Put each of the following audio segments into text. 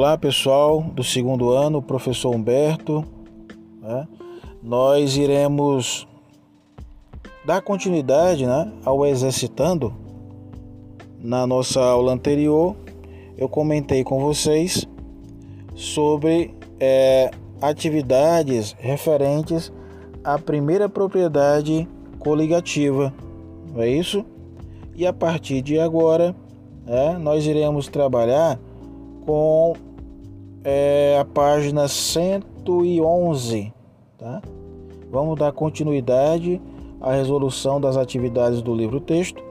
Olá pessoal do segundo ano, professor Humberto. Né? Nós iremos dar continuidade né, ao exercitando. Na nossa aula anterior, eu comentei com vocês sobre é, atividades referentes à primeira propriedade coligativa, não é isso? E a partir de agora, é, nós iremos trabalhar com é, a página 111, tá? Vamos dar continuidade à resolução das atividades do livro texto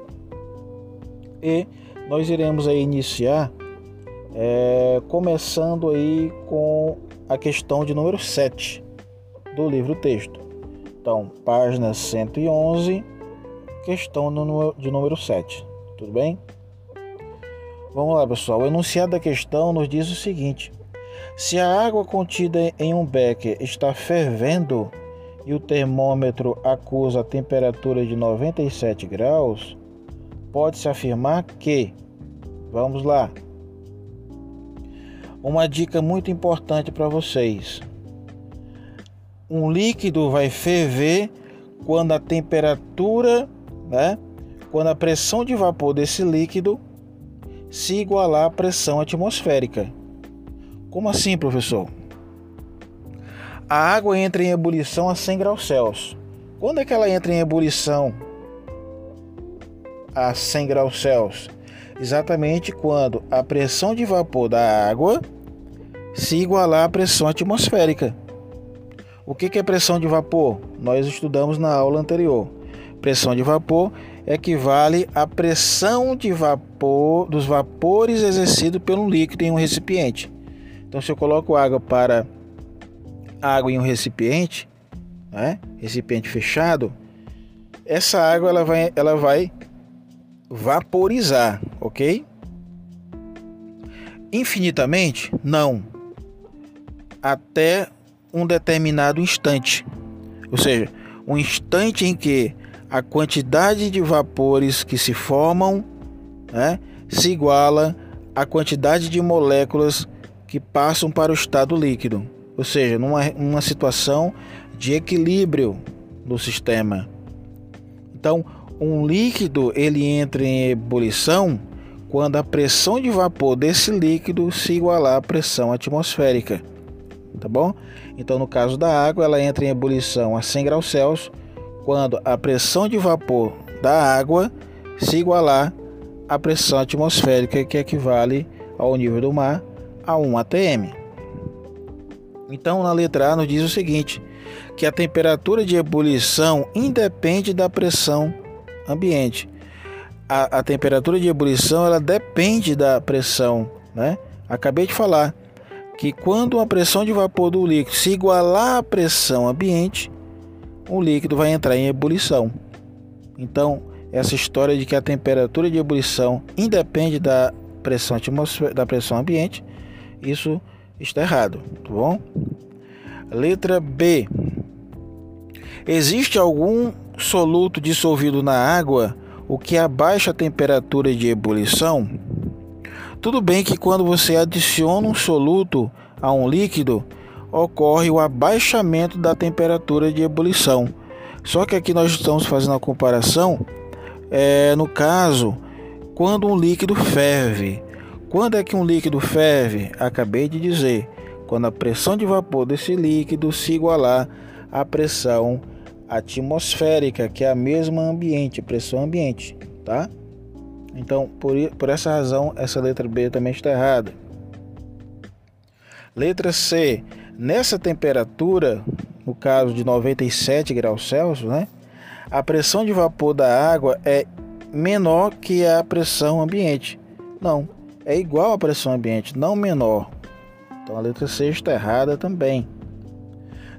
e nós iremos aí iniciar é, começando aí com a questão de número 7 do livro texto. Então, página 111, questão de número 7. Tudo bem? Vamos lá, pessoal. O enunciado da questão nos diz o seguinte: se a água contida em um becker está fervendo e o termômetro acusa a temperatura de 97 graus, pode-se afirmar que, vamos lá, uma dica muito importante para vocês. Um líquido vai ferver quando a temperatura, né, quando a pressão de vapor desse líquido se igualar à pressão atmosférica. Como assim, professor? A água entra em ebulição a 100 graus Celsius. Quando é que ela entra em ebulição a 100 graus Celsius? Exatamente quando a pressão de vapor da água se igualar à pressão atmosférica. O que é pressão de vapor? Nós estudamos na aula anterior. Pressão de vapor equivale à pressão de vapor dos vapores exercido pelo líquido em um recipiente. Então, se eu coloco água para água em um recipiente, né, recipiente fechado, essa água ela vai, ela vai vaporizar, ok? Infinitamente? Não. Até um determinado instante. Ou seja, um instante em que a quantidade de vapores que se formam né, se iguala à quantidade de moléculas que passam para o estado líquido, ou seja, numa uma situação de equilíbrio do sistema. Então, um líquido ele entra em ebulição quando a pressão de vapor desse líquido se igualar à pressão atmosférica, tá bom? Então, no caso da água, ela entra em ebulição a 100 graus Celsius quando a pressão de vapor da água se igualar à pressão atmosférica que equivale ao nível do mar a 1 atm. Então, na letra A nos diz o seguinte, que a temperatura de ebulição independe da pressão ambiente. A, a temperatura de ebulição ela depende da pressão, né? Acabei de falar que quando a pressão de vapor do líquido se igualar à pressão ambiente, o líquido vai entrar em ebulição. Então, essa história de que a temperatura de ebulição independe da pressão da pressão ambiente, isso está errado, tá bom? Letra B. Existe algum soluto dissolvido na água o que abaixa a temperatura de ebulição? Tudo bem que quando você adiciona um soluto a um líquido, ocorre o abaixamento da temperatura de ebulição. Só que aqui nós estamos fazendo a comparação é, no caso quando um líquido ferve. Quando é que um líquido ferve? Acabei de dizer, quando a pressão de vapor desse líquido se igualar à pressão atmosférica, que é a mesma ambiente, pressão ambiente, tá? Então, por, por essa razão, essa letra B também está errada. Letra C. Nessa temperatura, no caso de 97 graus Celsius, né, a pressão de vapor da água é menor que a pressão ambiente. Não, é igual à pressão ambiente, não menor. Então a letra C está errada também.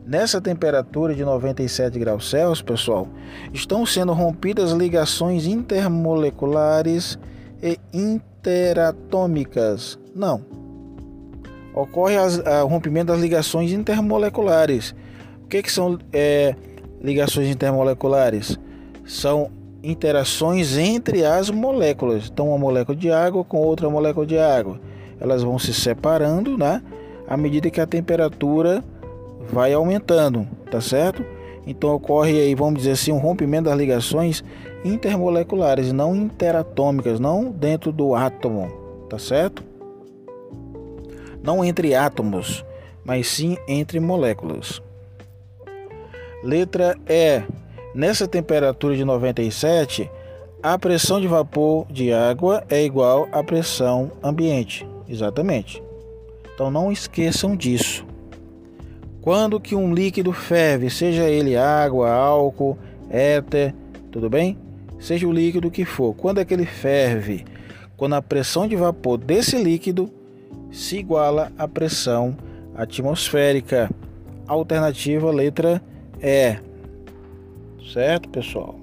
Nessa temperatura de 97 graus Celsius, pessoal, estão sendo rompidas ligações intermoleculares e interatômicas. Não, ocorre o rompimento das ligações intermoleculares. O que, que são é, ligações intermoleculares? São interações entre as moléculas. Então, uma molécula de água com outra molécula de água. elas vão se separando, né? À medida que a temperatura vai aumentando, tá certo? Então ocorre aí, vamos dizer assim, um rompimento das ligações intermoleculares, não interatômicas, não dentro do átomo, tá certo? Não entre átomos, mas sim entre moléculas. Letra E. Nessa temperatura de 97, a pressão de vapor de água é igual à pressão ambiente. Exatamente. Então não esqueçam disso. Quando que um líquido ferve, seja ele água, álcool, éter, tudo bem? Seja o líquido que for, quando é que ele ferve? Quando a pressão de vapor desse líquido se iguala à pressão atmosférica. Alternativa letra E. Certo, pessoal?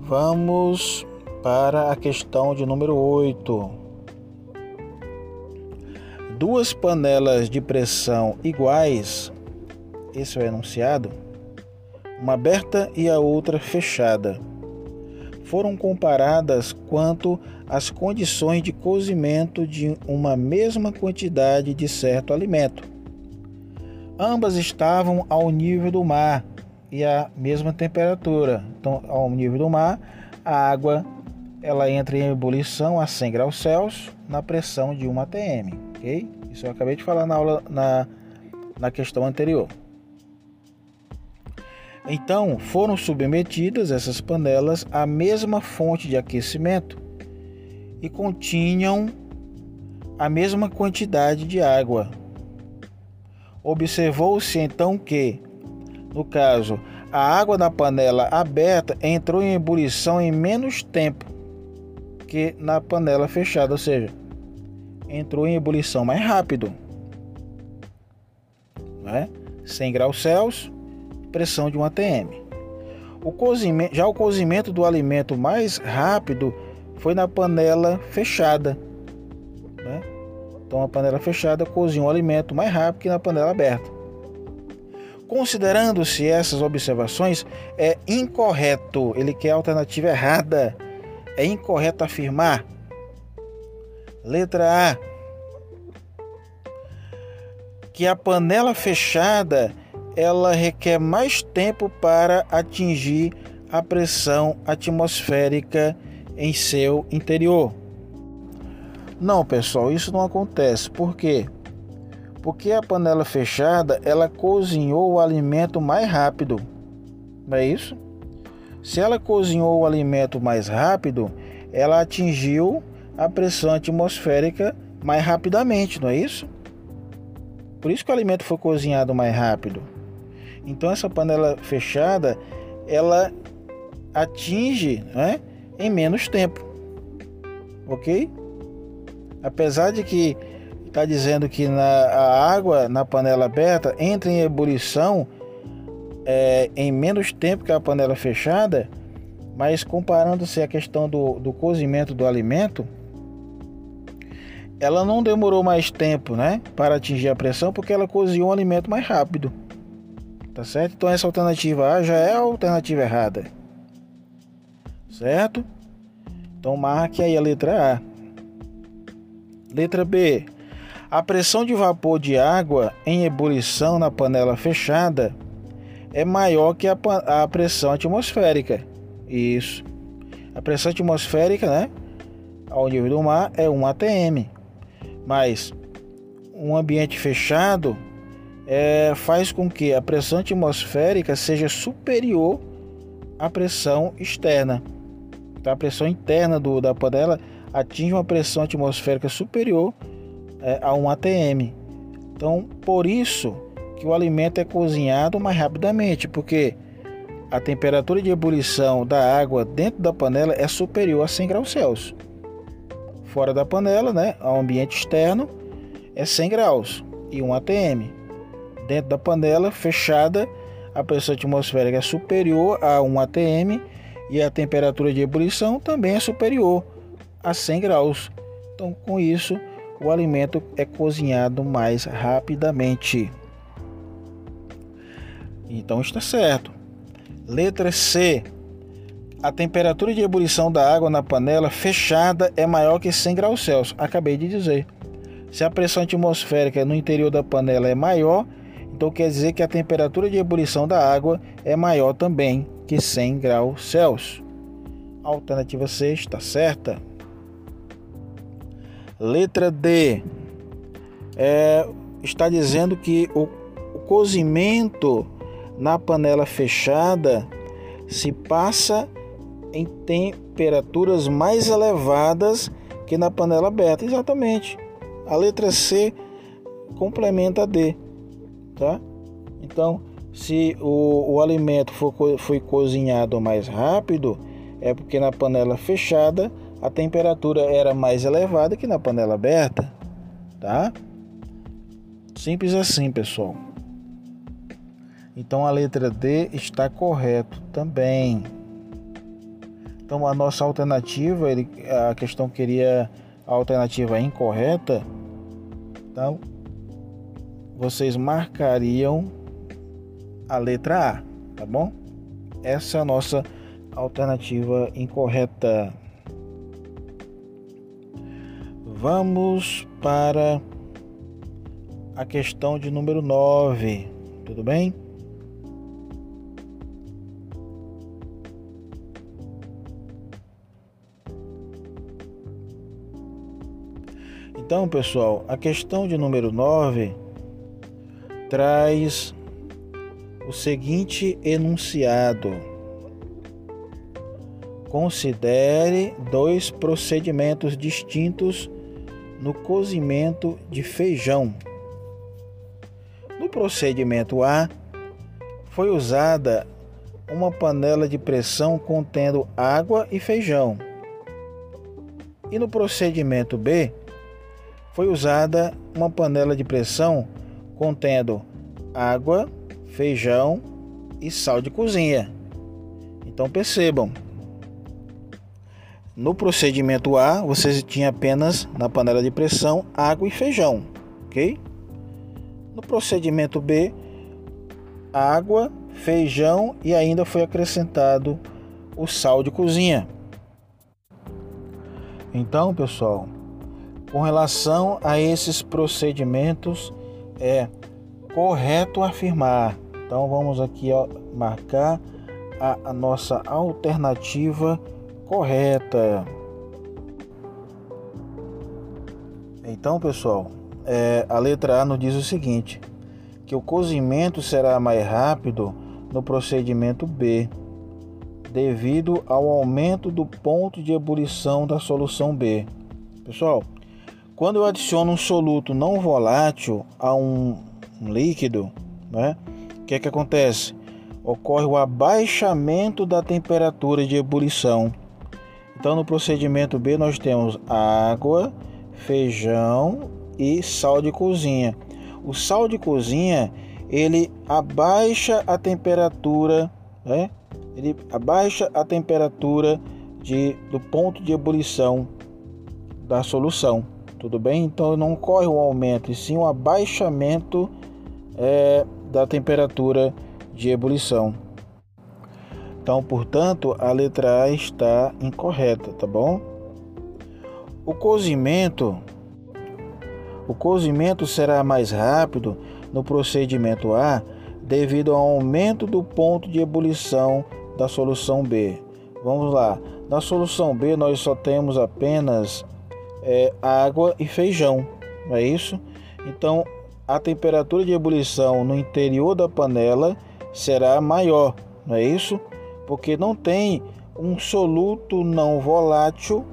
Vamos para a questão de número 8. Duas panelas de pressão iguais, esse é o enunciado, uma aberta e a outra fechada, foram comparadas quanto às condições de cozimento de uma mesma quantidade de certo alimento. Ambas estavam ao nível do mar e à mesma temperatura. Então, ao nível do mar, a água ela entra em ebulição a 100 graus Celsius na pressão de 1 atm, ok? Isso eu acabei de falar na aula na, na questão anterior. Então, foram submetidas essas panelas à mesma fonte de aquecimento e continham a mesma quantidade de água. Observou-se então que, no caso, a água da panela aberta entrou em ebulição em menos tempo que na panela fechada, ou seja, entrou em ebulição mais rápido. Né? 100 graus Celsius, pressão de 1 atm. O cozimento, já o cozimento do alimento mais rápido foi na panela fechada. Né? Então a panela fechada cozinha o alimento mais rápido que na panela aberta. Considerando-se essas observações, é incorreto, ele quer a alternativa errada é incorreto afirmar? Letra A. Que a panela fechada ela requer mais tempo para atingir a pressão atmosférica em seu interior. Não, pessoal, isso não acontece. Por quê? Porque a panela fechada, ela cozinhou o alimento mais rápido. Não é isso? Se ela cozinhou o alimento mais rápido, ela atingiu a pressão atmosférica mais rapidamente, não é isso? Por isso que o alimento foi cozinhado mais rápido. Então essa panela fechada, ela atinge né, em menos tempo. Ok? Apesar de que está dizendo que na, a água na panela aberta entra em ebulição é, em menos tempo que a panela fechada, mas comparando-se a questão do, do cozimento do alimento, ela não demorou mais tempo, né, para atingir a pressão, porque ela cozinhou o alimento mais rápido. Tá certo? Então essa alternativa A já é a alternativa errada. Certo? Então marque aí a letra A. Letra B. A pressão de vapor de água em ebulição na panela fechada é maior que a, a pressão atmosférica. Isso. A pressão atmosférica, né, ao nível do mar é 1 atm. Mas um ambiente fechado é, faz com que a pressão atmosférica seja superior à pressão externa. Então, a pressão interna do, da panela atinge uma pressão atmosférica superior é, a 1 atm. Então, por isso, que o alimento é cozinhado mais rapidamente, porque a temperatura de ebulição da água dentro da panela é superior a 100 graus Celsius. Fora da panela, né, ao ambiente externo, é 100 graus e 1 atm. Dentro da panela fechada, a pressão atmosférica é superior a 1 atm e a temperatura de ebulição também é superior a 100 graus. Então, com isso, o alimento é cozinhado mais rapidamente. Então está certo. Letra C. a temperatura de ebulição da água na panela fechada é maior que 100 graus Celsius. Acabei de dizer. Se a pressão atmosférica no interior da panela é maior, então quer dizer que a temperatura de ebulição da água é maior também que 100 graus Celsius. Alternativa C está certa. Letra D é, está dizendo que o, o cozimento na panela fechada se passa em temperaturas mais elevadas que na panela aberta. Exatamente. A letra C complementa a D, tá? Então, se o, o alimento for, foi cozinhado mais rápido, é porque na panela fechada a temperatura era mais elevada que na panela aberta, tá? Simples assim, pessoal. Então a letra D está correto também. Então a nossa alternativa, ele, a questão queria a alternativa incorreta. Então vocês marcariam a letra A, tá bom? Essa é a nossa alternativa incorreta. Vamos para a questão de número 9, tudo bem? Então, pessoal, a questão de número 9 traz o seguinte enunciado: Considere dois procedimentos distintos no cozimento de feijão. No procedimento A, foi usada uma panela de pressão contendo água e feijão. E no procedimento B, foi usada uma panela de pressão contendo água, feijão e sal de cozinha. Então percebam, no procedimento A você tinha apenas na panela de pressão água e feijão, ok? No procedimento B, água, feijão e ainda foi acrescentado o sal de cozinha. Então, pessoal, com relação a esses procedimentos, é correto afirmar. Então vamos aqui ó, marcar a, a nossa alternativa correta. Então, pessoal, é, a letra A nos diz o seguinte: que o cozimento será mais rápido no procedimento B, devido ao aumento do ponto de ebulição da solução B. Pessoal, quando eu adiciono um soluto não volátil a um, um líquido, né, o que é que acontece? Ocorre o abaixamento da temperatura de ebulição. Então, no procedimento B, nós temos água, feijão e sal de cozinha. O sal de cozinha ele abaixa a temperatura, né? Ele abaixa a temperatura de, do ponto de ebulição da solução. Tudo bem? Então não ocorre um aumento, e sim um abaixamento é, da temperatura de ebulição. Então, portanto, a letra A está incorreta, tá bom? O cozimento o cozimento será mais rápido no procedimento A devido ao aumento do ponto de ebulição da solução B. Vamos lá. Na solução B nós só temos apenas é, água e feijão, não é isso? Então a temperatura de ebulição no interior da panela será maior, não é isso? Porque não tem um soluto não volátil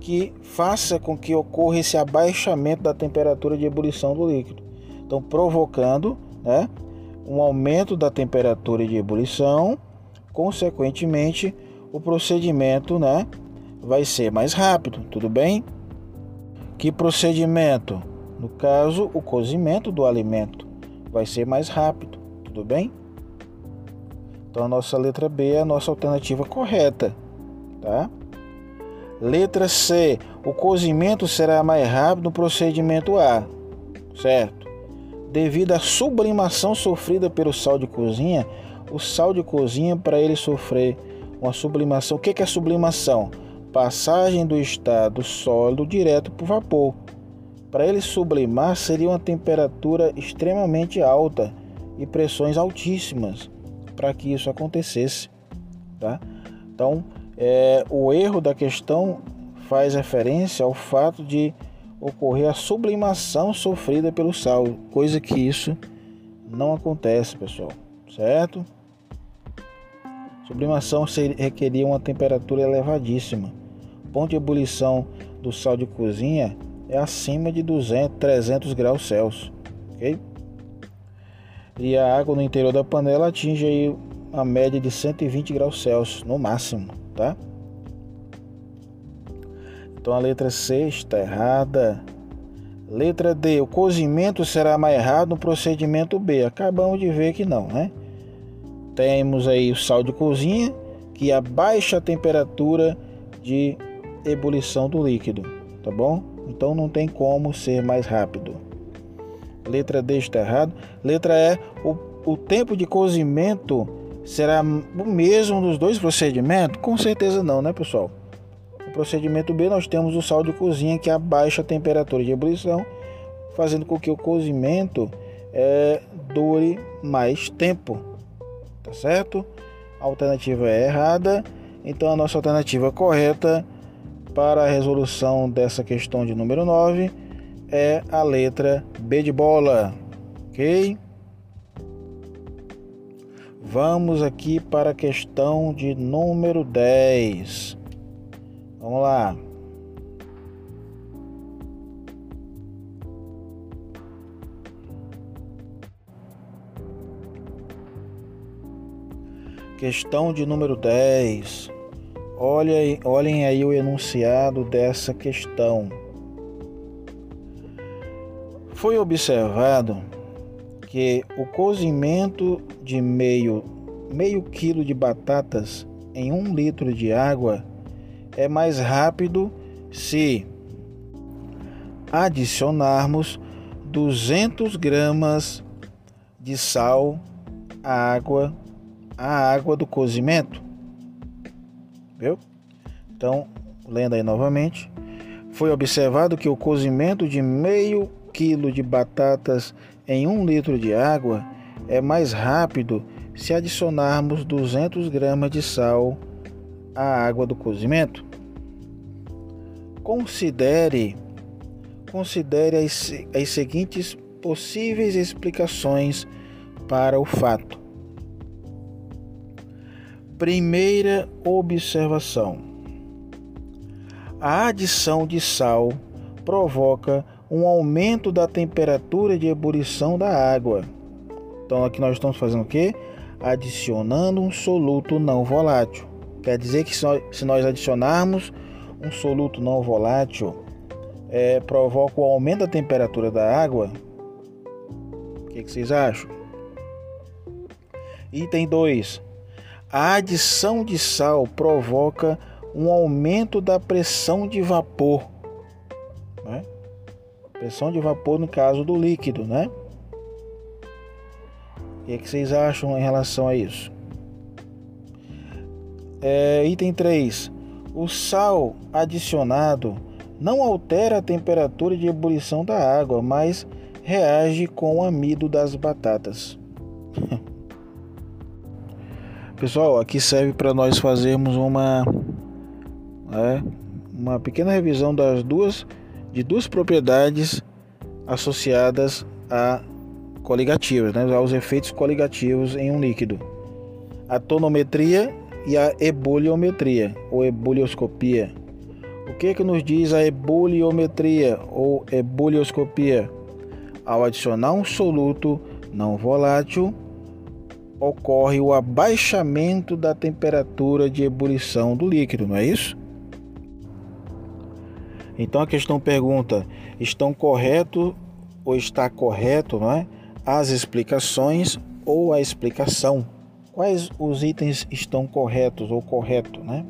que faça com que ocorra esse abaixamento da temperatura de ebulição do líquido. Então, provocando né, um aumento da temperatura de ebulição, consequentemente, o procedimento né, vai ser mais rápido, tudo bem? Que procedimento? No caso, o cozimento do alimento vai ser mais rápido, tudo bem? Então a nossa letra B é a nossa alternativa correta, tá? Letra C, o cozimento será mais rápido no procedimento A, certo? Devido à sublimação sofrida pelo sal de cozinha, o sal de cozinha para ele sofrer uma sublimação. O que é sublimação? Passagem do estado sólido direto para o vapor. Para ele sublimar, seria uma temperatura extremamente alta e pressões altíssimas para que isso acontecesse. Tá? Então, é, o erro da questão faz referência ao fato de ocorrer a sublimação sofrida pelo sal, coisa que isso não acontece, pessoal, certo? Sublimação requeria uma temperatura elevadíssima. O ponto de ebulição do sal de cozinha é acima de 200, 300 graus Celsius, ok? E a água no interior da panela atinge aí a média de 120 graus Celsius no máximo, tá? Então a letra C está errada. Letra D, o cozimento será mais errado no procedimento B. Acabamos de ver que não, né? Temos aí o sal de cozinha, que abaixa a temperatura de ebulição do líquido, tá bom? Então não tem como ser mais rápido. Letra D está errado. Letra E, o, o tempo de cozimento será o mesmo nos dois procedimentos? Com certeza não, né, pessoal? No procedimento B, nós temos o sal de cozinha que abaixa a temperatura de ebulição, fazendo com que o cozimento é, dure mais tempo. Tá certo? A alternativa é errada, então a nossa alternativa correta para a resolução dessa questão de número 9 é a letra B de bola. Ok? Vamos aqui para a questão de número 10. Vamos lá. Questão de número 10. Olhem, olhem aí o enunciado dessa questão. Foi observado que o cozimento de meio, meio quilo de batatas em um litro de água é mais rápido se adicionarmos 200 gramas de sal à água, à água do cozimento. Viu? Então, lendo aí novamente, foi observado que o cozimento de meio quilo de batatas em um litro de água é mais rápido se adicionarmos 200 gramas de sal à água do cozimento. Considere, considere as, as seguintes possíveis explicações para o fato. Primeira observação: a adição de sal provoca um aumento da temperatura de ebulição da água. Então aqui nós estamos fazendo o quê? Adicionando um soluto não volátil. Quer dizer que se nós adicionarmos um soluto não volátil é, provoca o aumento da temperatura da água? O que, que vocês acham? Item 2. A adição de sal provoca um aumento da pressão de vapor. Né? Pressão de vapor no caso do líquido, né? O que, que vocês acham em relação a isso? É, item 3 o sal adicionado não altera a temperatura de ebulição da água, mas reage com o amido das batatas. Pessoal, aqui serve para nós fazermos uma é, uma pequena revisão das duas de duas propriedades associadas a coligativas, né, aos efeitos coligativos em um líquido. A tonometria e a ebuliometria ou ebulioscopia. O que, que nos diz a ebuliometria ou ebulioscopia? Ao adicionar um soluto não volátil, ocorre o abaixamento da temperatura de ebulição do líquido, não é isso? Então a questão pergunta: estão correto ou está correto, não é? As explicações ou a explicação? Quais os itens estão corretos ou correto, né?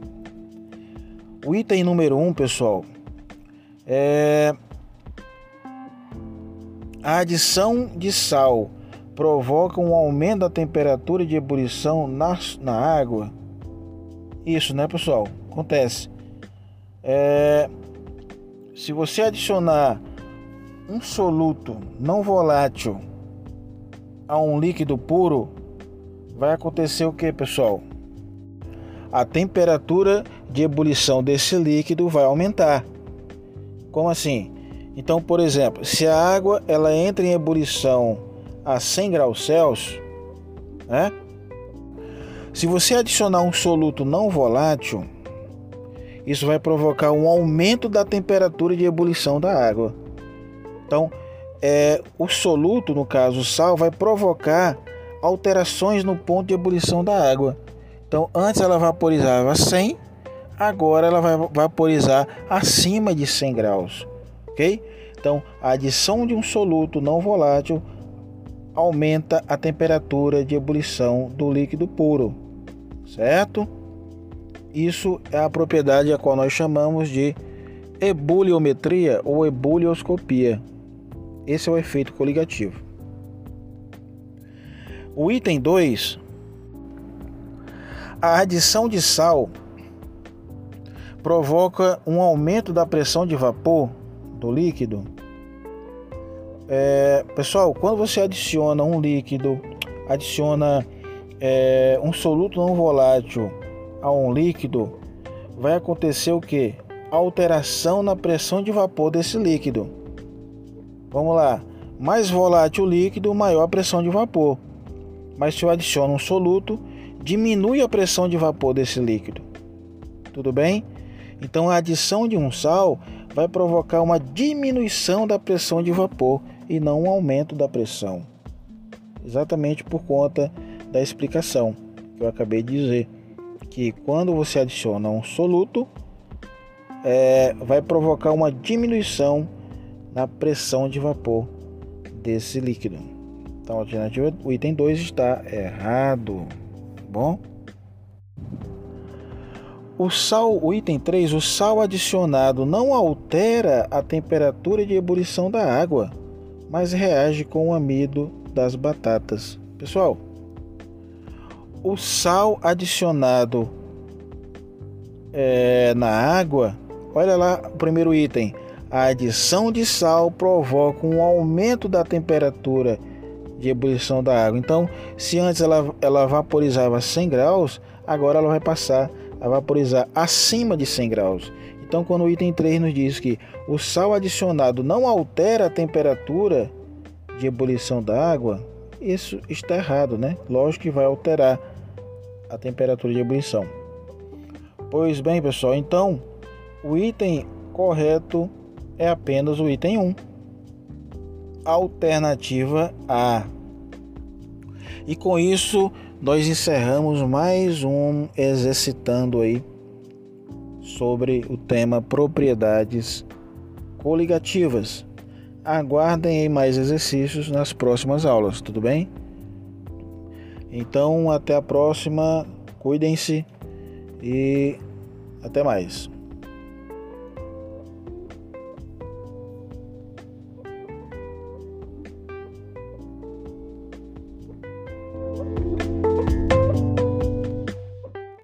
O item número um, pessoal, é a adição de sal provoca um aumento da temperatura de ebulição na, na água. isso, né, pessoal? Acontece. É, se você adicionar um soluto não volátil a um líquido puro, vai acontecer o que, pessoal? A temperatura de ebulição desse líquido vai aumentar. Como assim? Então, por exemplo, se a água ela entra em ebulição a 100 graus Celsius, né? Se você adicionar um soluto não volátil, isso vai provocar um aumento da temperatura de ebulição da água. Então, é, o soluto, no caso o sal, vai provocar alterações no ponto de ebulição da água. Então, antes ela vaporizava 100, agora ela vai vaporizar acima de 100 graus, ok? Então, a adição de um soluto não volátil aumenta a temperatura de ebulição do líquido puro, certo? Isso é a propriedade a qual nós chamamos de ebuliometria ou ebulioscopia. Esse é o efeito coligativo. O item 2, a adição de sal provoca um aumento da pressão de vapor do líquido. É, pessoal, quando você adiciona um líquido, adiciona é, um soluto não volátil a um líquido, vai acontecer o que? Alteração na pressão de vapor desse líquido. Vamos lá. Mais volátil o líquido, maior a pressão de vapor. Mas se eu adiciono um soluto, diminui a pressão de vapor desse líquido. Tudo bem? Então a adição de um sal vai provocar uma diminuição da pressão de vapor e não um aumento da pressão. Exatamente por conta da explicação que eu acabei de dizer que quando você adiciona um soluto, é, vai provocar uma diminuição na pressão de vapor desse líquido. Então, a alternativa, o item 2 está errado. Tá bom? O sal, o item 3, o sal adicionado não altera a temperatura de ebulição da água, mas reage com o amido das batatas. Pessoal, o sal adicionado é, na água, olha lá o primeiro item. A adição de sal provoca um aumento da temperatura de ebulição da água. Então, se antes ela, ela vaporizava 100 graus, agora ela vai passar a vaporizar acima de 100 graus. Então, quando o item 3 nos diz que o sal adicionado não altera a temperatura de ebulição da água, isso está errado, né? Lógico que vai alterar a temperatura de ebulição. Pois bem, pessoal, então o item correto é apenas o item 1. Alternativa A. E com isso nós encerramos mais um exercitando aí sobre o tema propriedades coligativas. Aguardem mais exercícios nas próximas aulas, tudo bem? Então, até a próxima. Cuidem-se e até mais.